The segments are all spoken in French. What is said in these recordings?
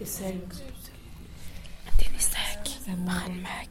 Essaye. Maranmak, Maranberg,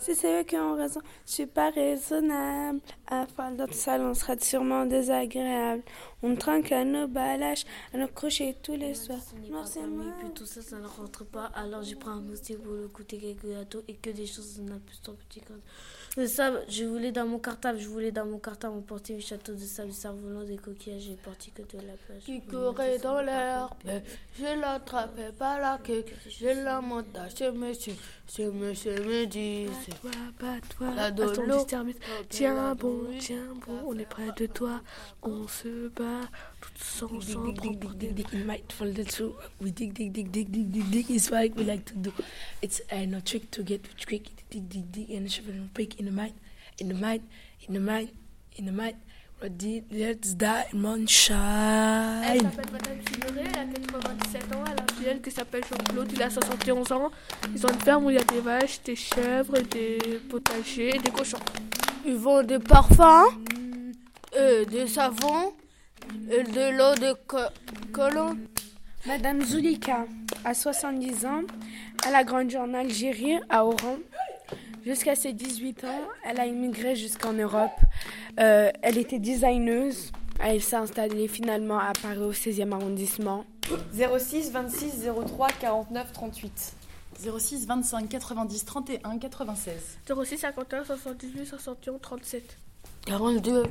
Si c'est eux qui ont raison, je suis pas raisonnable. À faire notre salon sera sûrement désagréable. On trinque à nos balages, à nos crochets tous les soirs. Noir, c'est moi. Puis tout ça, ça ne rentre pas. Alors j'ai pris un moustique pour le goûter quelques gâteaux et que des choses on a plus ton petit. De ça, je voulais dans mon cartable, je voulais dans mon cartable emporter le château de sable, cerf-volant, des coquillages, j'ai parti que de la plage. Qui courait dans l'herbe. Je l'attrapais pas la queue. Je la montais sur monsieur. Ce monsieur me dit. Toi, pas toi. La À ton dolo. distermite. Tiens bon, tiens bon, on est près de toi. On se bat tous ensemble. dig, dig, dig, dig, it might fall through. We dig, dig, dig, dig, dig, dig, dig is what we like to do. It's a no trick to get quick. Dig, dig, dig, and shovel and in the mind, in the mind, in the mind, in the mind. Let's die, Elle moonshine. s'appelle Madame Signoret, elle a 97 ans, elle a un filleul qui s'appelle Jean-Claude, il a 71 ans. Ils ont une ferme où il y a des vaches, des chèvres, des potagers et des cochons. Ils vendent des parfums, euh, des savons, et de l'eau de co- colon. Madame Zulika a 70 ans, elle a grandi en Algérie, à Oran. Jusqu'à ses 18 ans, elle a immigré jusqu'en Europe. Euh, elle était designeuse. Elle s'est installée finalement à Paris au 16e arrondissement. 06 26 03 49 38. 06 25 90 31 96. 06 51 78 61 37. 42,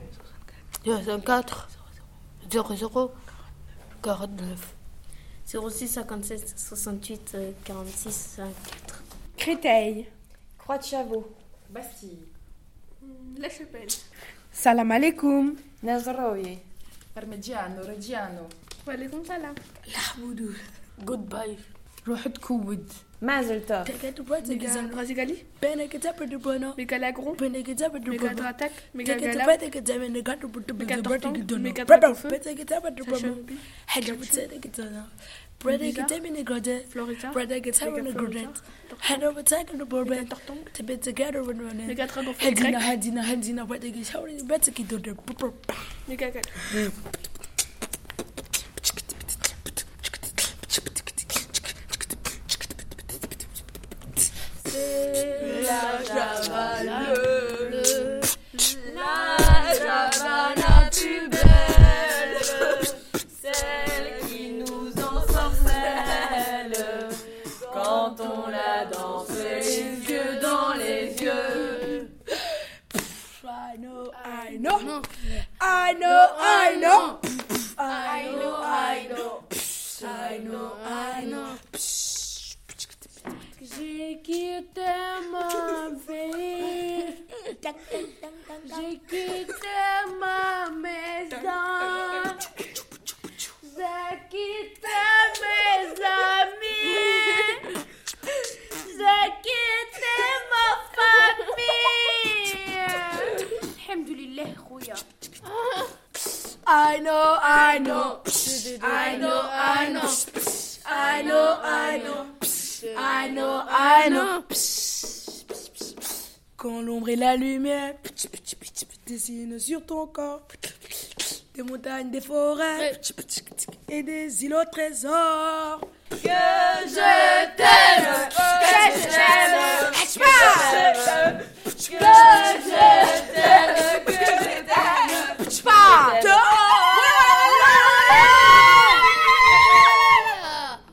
64, 00, 49. 06 57 68 euh, 46 54. Créteil. Croix de Chavaux. Bastille. La Chapelle. Salam alaikum. Nazraoui. Parmigiano, Reggiano. Walaikum salam. Goodbye. روح تكود ما زلت كاكاتو بواتا جزان راسي بينا كتاب دبانا ميكا لاغرون بينا كتاب دبانا ميكا تراتاك ميكا غالا بيتا كتاب ميكا كاتو بيتا ميكا تراتاك بيتا كتاب دبانا حاجة بتسالي كتاب برادة كتاب من الجودة فلوريتا برادة كتاب من الجودة حنا بتاعك من بوربان تبي تجارة من وأنا ميكا تخدو في هدينا هدينا هدينا كتاب برادة كتاب ميكا كتاب shower, bread, take it down. Méga Gala. Celle qui nous ensorcelle. Quand on la danse, les yeux dans les yeux. I know, I know, I know, I know, I know, I know, I know, I know. J'ai quitté ma vie. J'ai quitté ma maison. J'ai quitté mes amis. J'ai quitté ma famille. Alhamdulillah, I know, I know. I know, I know. I know, I know. I know, I know. Quand l'ombre et la lumière dessinent sur ton corps des montagnes, des forêts et des îlots au trésor. Que je t'aime, que je t'aime, que je